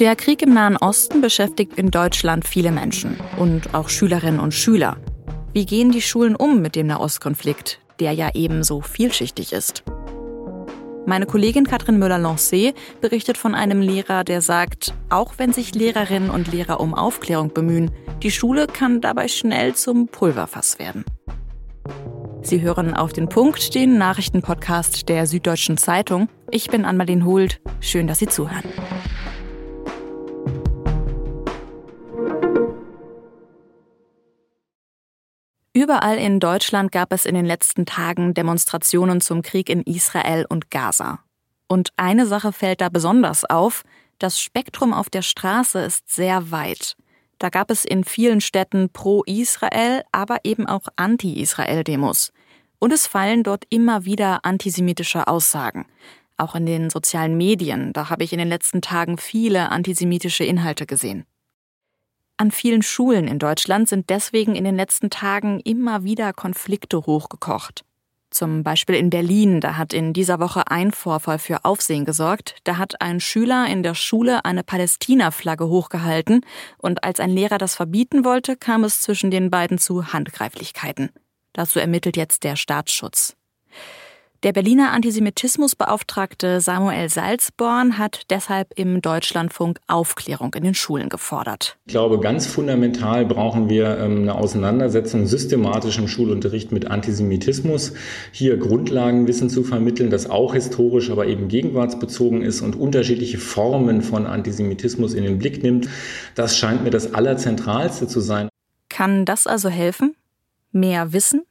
Der Krieg im Nahen Osten beschäftigt in Deutschland viele Menschen und auch Schülerinnen und Schüler. Wie gehen die Schulen um mit dem Nahostkonflikt, der ja eben so vielschichtig ist? Meine Kollegin Katrin Müller-Lancé berichtet von einem Lehrer, der sagt, auch wenn sich Lehrerinnen und Lehrer um Aufklärung bemühen, die Schule kann dabei schnell zum Pulverfass werden. Sie hören auf den Punkt den Nachrichtenpodcast der Süddeutschen Zeitung. Ich bin Anmalin Hult. Schön, dass Sie zuhören. Überall in Deutschland gab es in den letzten Tagen Demonstrationen zum Krieg in Israel und Gaza. Und eine Sache fällt da besonders auf, das Spektrum auf der Straße ist sehr weit. Da gab es in vielen Städten pro-Israel, aber eben auch anti-Israel-Demos. Und es fallen dort immer wieder antisemitische Aussagen. Auch in den sozialen Medien, da habe ich in den letzten Tagen viele antisemitische Inhalte gesehen. An vielen Schulen in Deutschland sind deswegen in den letzten Tagen immer wieder Konflikte hochgekocht. Zum Beispiel in Berlin, da hat in dieser Woche ein Vorfall für Aufsehen gesorgt. Da hat ein Schüler in der Schule eine Palästina-Flagge hochgehalten und als ein Lehrer das verbieten wollte, kam es zwischen den beiden zu Handgreiflichkeiten. Dazu ermittelt jetzt der Staatsschutz. Der Berliner Antisemitismusbeauftragte Samuel Salzborn hat deshalb im Deutschlandfunk Aufklärung in den Schulen gefordert. Ich glaube, ganz fundamental brauchen wir ähm, eine Auseinandersetzung systematisch im Schulunterricht mit Antisemitismus. Hier Grundlagenwissen zu vermitteln, das auch historisch, aber eben gegenwartsbezogen ist und unterschiedliche Formen von Antisemitismus in den Blick nimmt. Das scheint mir das Allerzentralste zu sein. Kann das also helfen? Mehr Wissen?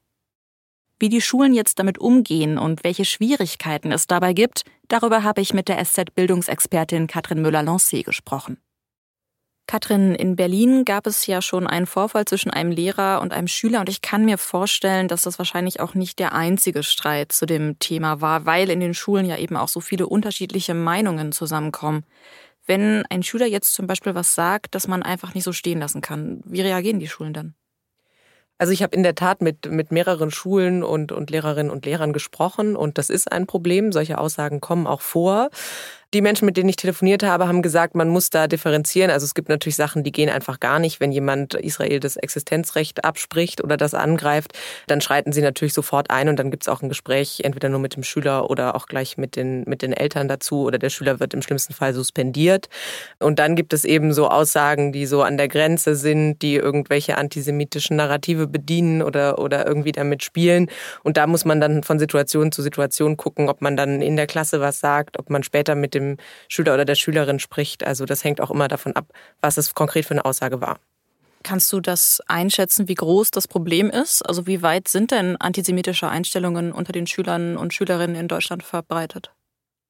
Wie die Schulen jetzt damit umgehen und welche Schwierigkeiten es dabei gibt, darüber habe ich mit der SZ-Bildungsexpertin Katrin Müller-Lancé gesprochen. Katrin, in Berlin gab es ja schon einen Vorfall zwischen einem Lehrer und einem Schüler und ich kann mir vorstellen, dass das wahrscheinlich auch nicht der einzige Streit zu dem Thema war, weil in den Schulen ja eben auch so viele unterschiedliche Meinungen zusammenkommen. Wenn ein Schüler jetzt zum Beispiel was sagt, das man einfach nicht so stehen lassen kann, wie reagieren die Schulen dann? Also ich habe in der Tat mit, mit mehreren Schulen und, und Lehrerinnen und Lehrern gesprochen und das ist ein Problem. Solche Aussagen kommen auch vor. Die Menschen, mit denen ich telefoniert habe, haben gesagt, man muss da differenzieren. Also es gibt natürlich Sachen, die gehen einfach gar nicht. Wenn jemand Israel das Existenzrecht abspricht oder das angreift, dann schreiten sie natürlich sofort ein und dann gibt es auch ein Gespräch, entweder nur mit dem Schüler oder auch gleich mit den, mit den Eltern dazu oder der Schüler wird im schlimmsten Fall suspendiert. Und dann gibt es eben so Aussagen, die so an der Grenze sind, die irgendwelche antisemitischen Narrative bedienen oder, oder irgendwie damit spielen. Und da muss man dann von Situation zu Situation gucken, ob man dann in der Klasse was sagt, ob man später mit dem dem Schüler oder der Schülerin spricht. Also das hängt auch immer davon ab, was es konkret für eine Aussage war. Kannst du das einschätzen, wie groß das Problem ist? Also wie weit sind denn antisemitische Einstellungen unter den Schülern und Schülerinnen in Deutschland verbreitet?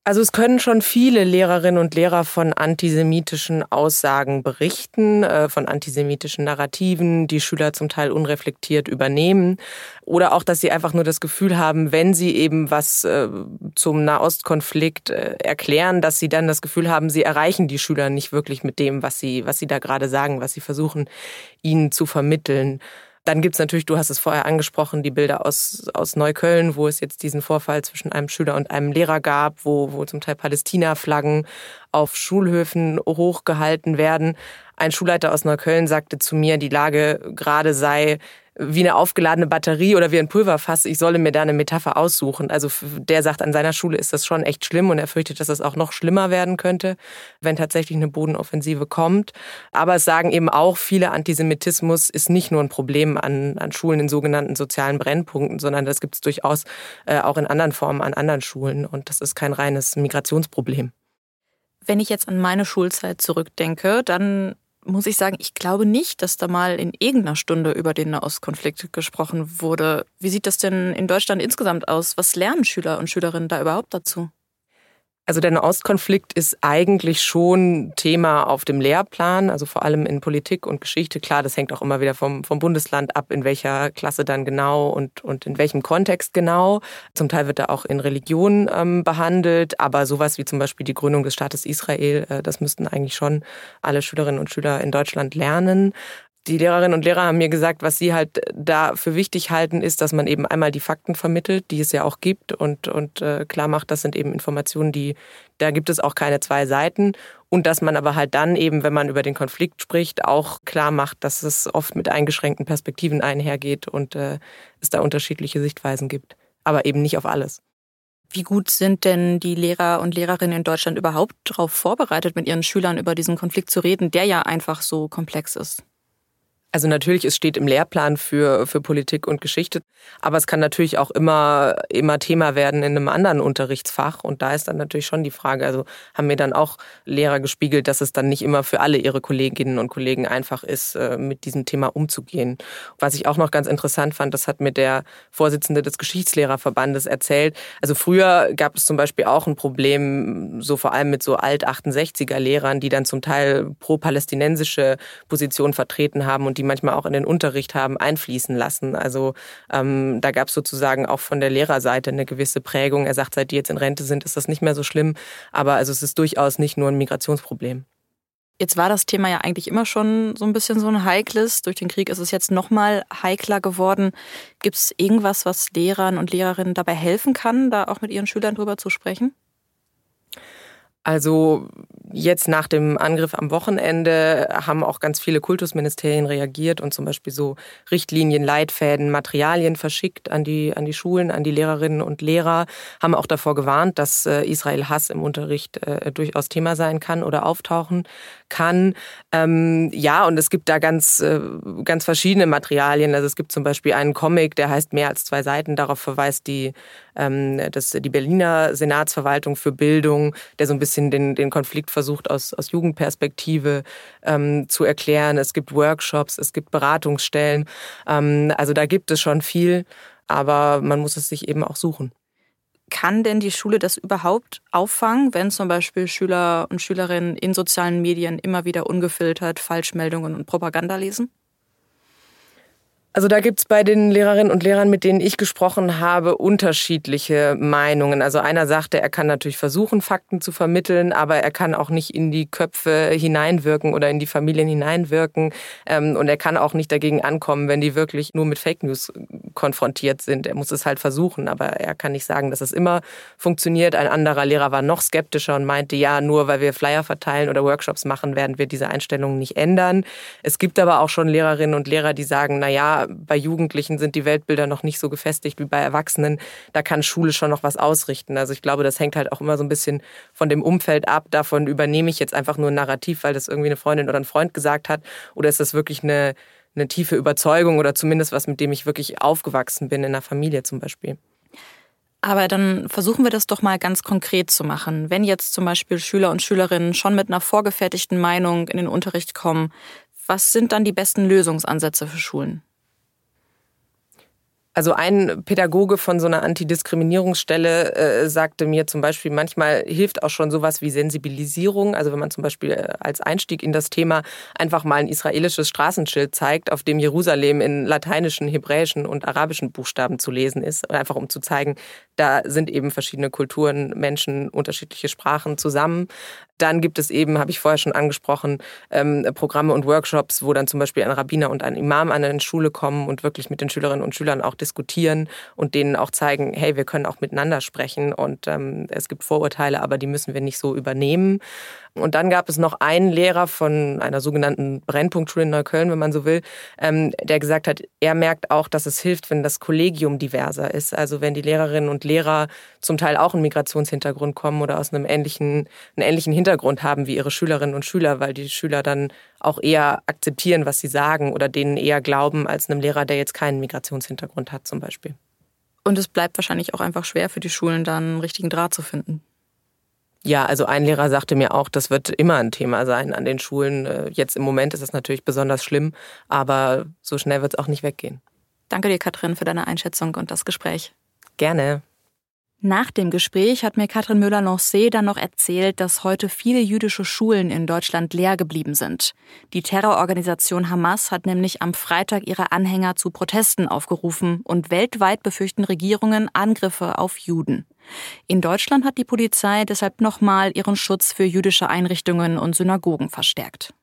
Also es können schon viele Lehrerinnen und Lehrer von antisemitischen Aussagen berichten, äh, von antisemitischen Narrativen, die Schüler zum Teil unreflektiert übernehmen. Oder auch, dass sie einfach nur das Gefühl haben, wenn sie eben was äh, zum Nahostkonflikt äh, erklären, dass sie dann das Gefühl haben, sie erreichen die Schüler nicht wirklich mit dem, was sie, was sie da gerade sagen, was sie versuchen, ihnen zu vermitteln. Dann gibt's natürlich, du hast es vorher angesprochen, die Bilder aus, aus Neukölln, wo es jetzt diesen Vorfall zwischen einem Schüler und einem Lehrer gab, wo, wo zum Teil Palästina-Flaggen auf Schulhöfen hochgehalten werden. Ein Schulleiter aus Neukölln sagte zu mir, die Lage gerade sei wie eine aufgeladene Batterie oder wie ein Pulverfass. Ich solle mir da eine Metapher aussuchen. Also der sagt, an seiner Schule ist das schon echt schlimm und er fürchtet, dass das auch noch schlimmer werden könnte, wenn tatsächlich eine Bodenoffensive kommt. Aber es sagen eben auch viele, Antisemitismus ist nicht nur ein Problem an, an Schulen in sogenannten sozialen Brennpunkten, sondern das gibt es durchaus äh, auch in anderen Formen an anderen Schulen. Und das ist kein reines Migrationsproblem. Wenn ich jetzt an meine Schulzeit zurückdenke, dann muss ich sagen, ich glaube nicht, dass da mal in irgendeiner Stunde über den Nahostkonflikt gesprochen wurde. Wie sieht das denn in Deutschland insgesamt aus? Was lernen Schüler und Schülerinnen da überhaupt dazu? Also der Nahostkonflikt ist eigentlich schon Thema auf dem Lehrplan, also vor allem in Politik und Geschichte. Klar, das hängt auch immer wieder vom, vom Bundesland ab, in welcher Klasse dann genau und, und in welchem Kontext genau. Zum Teil wird er auch in Religion ähm, behandelt, aber sowas wie zum Beispiel die Gründung des Staates Israel, äh, das müssten eigentlich schon alle Schülerinnen und Schüler in Deutschland lernen die Lehrerinnen und Lehrer haben mir gesagt, was sie halt da für wichtig halten, ist, dass man eben einmal die Fakten vermittelt, die es ja auch gibt und, und äh, klar macht, das sind eben Informationen, die, da gibt es auch keine zwei Seiten. Und dass man aber halt dann eben, wenn man über den Konflikt spricht, auch klar macht, dass es oft mit eingeschränkten Perspektiven einhergeht und äh, es da unterschiedliche Sichtweisen gibt. Aber eben nicht auf alles. Wie gut sind denn die Lehrer und Lehrerinnen in Deutschland überhaupt darauf vorbereitet, mit ihren Schülern über diesen Konflikt zu reden, der ja einfach so komplex ist? Also natürlich, es steht im Lehrplan für, für Politik und Geschichte, aber es kann natürlich auch immer, immer Thema werden in einem anderen Unterrichtsfach. Und da ist dann natürlich schon die Frage, also haben mir dann auch Lehrer gespiegelt, dass es dann nicht immer für alle ihre Kolleginnen und Kollegen einfach ist, äh, mit diesem Thema umzugehen. Was ich auch noch ganz interessant fand, das hat mir der Vorsitzende des Geschichtslehrerverbandes erzählt. Also früher gab es zum Beispiel auch ein Problem, so vor allem mit so Alt-68er Lehrern, die dann zum Teil pro-palästinensische Positionen vertreten haben und die manchmal auch in den Unterricht haben einfließen lassen. Also ähm, da gab es sozusagen auch von der Lehrerseite eine gewisse Prägung. Er sagt, seit die jetzt in Rente sind, ist das nicht mehr so schlimm. Aber also es ist durchaus nicht nur ein Migrationsproblem. Jetzt war das Thema ja eigentlich immer schon so ein bisschen so ein heikles. Durch den Krieg ist es jetzt noch mal heikler geworden. Gibt es irgendwas, was Lehrern und Lehrerinnen dabei helfen kann, da auch mit ihren Schülern drüber zu sprechen? Also jetzt nach dem Angriff am Wochenende haben auch ganz viele Kultusministerien reagiert und zum Beispiel so Richtlinien, Leitfäden, Materialien verschickt an die, an die Schulen, an die Lehrerinnen und Lehrer, haben auch davor gewarnt, dass äh, Israel Hass im Unterricht äh, durchaus Thema sein kann oder auftauchen kann. Ähm, ja, und es gibt da ganz, äh, ganz verschiedene Materialien. Also es gibt zum Beispiel einen Comic, der heißt mehr als zwei Seiten. Darauf verweist die, ähm, das, die Berliner Senatsverwaltung für Bildung, der so ein bisschen den, den Konflikt versucht aus, aus Jugendperspektive ähm, zu erklären. Es gibt Workshops, es gibt Beratungsstellen. Ähm, also da gibt es schon viel, aber man muss es sich eben auch suchen. Kann denn die Schule das überhaupt auffangen, wenn zum Beispiel Schüler und Schülerinnen in sozialen Medien immer wieder ungefiltert Falschmeldungen und Propaganda lesen? Also da gibt's bei den Lehrerinnen und Lehrern, mit denen ich gesprochen habe, unterschiedliche Meinungen. Also einer sagte, er kann natürlich versuchen, Fakten zu vermitteln, aber er kann auch nicht in die Köpfe hineinwirken oder in die Familien hineinwirken. Ähm, und er kann auch nicht dagegen ankommen, wenn die wirklich nur mit Fake News konfrontiert sind. Er muss es halt versuchen, aber er kann nicht sagen, dass es immer funktioniert. Ein anderer Lehrer war noch skeptischer und meinte, ja, nur weil wir Flyer verteilen oder Workshops machen, werden wir diese Einstellungen nicht ändern. Es gibt aber auch schon Lehrerinnen und Lehrer, die sagen, na ja, bei Jugendlichen sind die Weltbilder noch nicht so gefestigt wie bei Erwachsenen. Da kann Schule schon noch was ausrichten. Also ich glaube, das hängt halt auch immer so ein bisschen von dem Umfeld ab. Davon übernehme ich jetzt einfach nur ein Narrativ, weil das irgendwie eine Freundin oder ein Freund gesagt hat. Oder ist das wirklich eine, eine tiefe Überzeugung oder zumindest was, mit dem ich wirklich aufgewachsen bin in der Familie zum Beispiel? Aber dann versuchen wir das doch mal ganz konkret zu machen. Wenn jetzt zum Beispiel Schüler und Schülerinnen schon mit einer vorgefertigten Meinung in den Unterricht kommen, was sind dann die besten Lösungsansätze für Schulen? Also ein Pädagoge von so einer Antidiskriminierungsstelle äh, sagte mir zum Beispiel, manchmal hilft auch schon sowas wie Sensibilisierung. Also wenn man zum Beispiel äh, als Einstieg in das Thema einfach mal ein israelisches Straßenschild zeigt, auf dem Jerusalem in lateinischen, hebräischen und arabischen Buchstaben zu lesen ist, einfach um zu zeigen, da sind eben verschiedene Kulturen, Menschen, unterschiedliche Sprachen zusammen. Dann gibt es eben, habe ich vorher schon angesprochen, ähm, Programme und Workshops, wo dann zum Beispiel ein Rabbiner und ein Imam an eine Schule kommen und wirklich mit den Schülerinnen und Schülern auch diskutieren und denen auch zeigen, hey, wir können auch miteinander sprechen und ähm, es gibt Vorurteile, aber die müssen wir nicht so übernehmen. Und dann gab es noch einen Lehrer von einer sogenannten Brennpunktschule in Neukölln, wenn man so will, ähm, der gesagt hat, er merkt auch, dass es hilft, wenn das Kollegium diverser ist. Also wenn die Lehrerinnen und Lehrer zum Teil auch einen Migrationshintergrund kommen oder aus einem ähnlichen, einen ähnlichen Hintergrund haben wie ihre Schülerinnen und Schüler, weil die Schüler dann auch eher akzeptieren, was sie sagen oder denen eher glauben als einem Lehrer, der jetzt keinen Migrationshintergrund hat zum Beispiel. Und es bleibt wahrscheinlich auch einfach schwer für die Schulen, dann einen richtigen Draht zu finden. Ja, also ein Lehrer sagte mir auch, das wird immer ein Thema sein an den Schulen. Äh, jetzt im Moment ist es natürlich besonders schlimm, aber so schnell wird es auch nicht weggehen. Danke dir, Katrin, für deine Einschätzung und das Gespräch. Gerne. Nach dem Gespräch hat mir Katrin Müller-Lancé dann noch erzählt, dass heute viele jüdische Schulen in Deutschland leer geblieben sind. Die Terrororganisation Hamas hat nämlich am Freitag ihre Anhänger zu Protesten aufgerufen und weltweit befürchten Regierungen Angriffe auf Juden. In Deutschland hat die Polizei deshalb nochmal ihren Schutz für jüdische Einrichtungen und Synagogen verstärkt.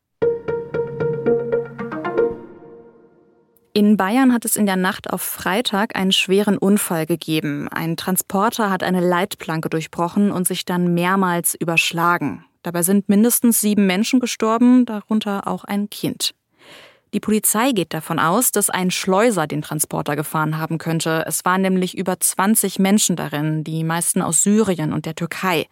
In Bayern hat es in der Nacht auf Freitag einen schweren Unfall gegeben. Ein Transporter hat eine Leitplanke durchbrochen und sich dann mehrmals überschlagen. Dabei sind mindestens sieben Menschen gestorben, darunter auch ein Kind. Die Polizei geht davon aus, dass ein Schleuser den Transporter gefahren haben könnte. Es waren nämlich über 20 Menschen darin, die meisten aus Syrien und der Türkei.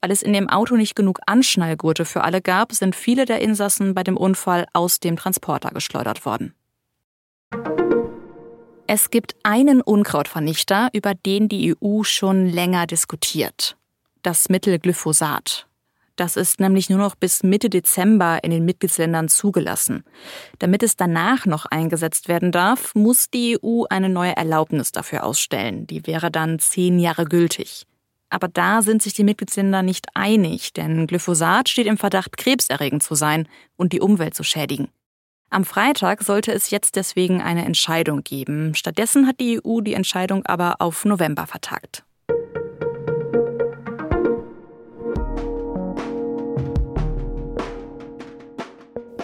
Weil es in dem Auto nicht genug Anschnallgurte für alle gab, sind viele der Insassen bei dem Unfall aus dem Transporter geschleudert worden. Es gibt einen Unkrautvernichter, über den die EU schon länger diskutiert. Das Mittel Glyphosat. Das ist nämlich nur noch bis Mitte Dezember in den Mitgliedsländern zugelassen. Damit es danach noch eingesetzt werden darf, muss die EU eine neue Erlaubnis dafür ausstellen. Die wäre dann zehn Jahre gültig. Aber da sind sich die Mitgliedsländer nicht einig, denn Glyphosat steht im Verdacht, krebserregend zu sein und die Umwelt zu schädigen. Am Freitag sollte es jetzt deswegen eine Entscheidung geben. Stattdessen hat die EU die Entscheidung aber auf November vertagt.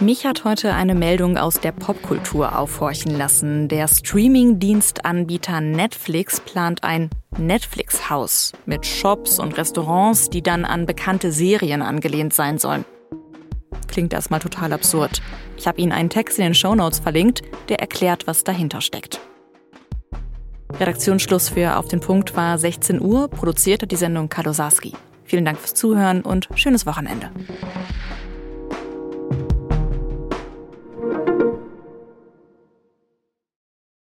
Mich hat heute eine Meldung aus der Popkultur aufhorchen lassen. Der Streaming-Dienstanbieter Netflix plant ein Netflix-Haus mit Shops und Restaurants, die dann an bekannte Serien angelehnt sein sollen klingt erstmal total absurd. Ich habe Ihnen einen Text in den Shownotes verlinkt, der erklärt, was dahinter steckt. Redaktionsschluss für Auf den Punkt war 16 Uhr, produzierte die Sendung Kalosarski. Vielen Dank fürs Zuhören und schönes Wochenende.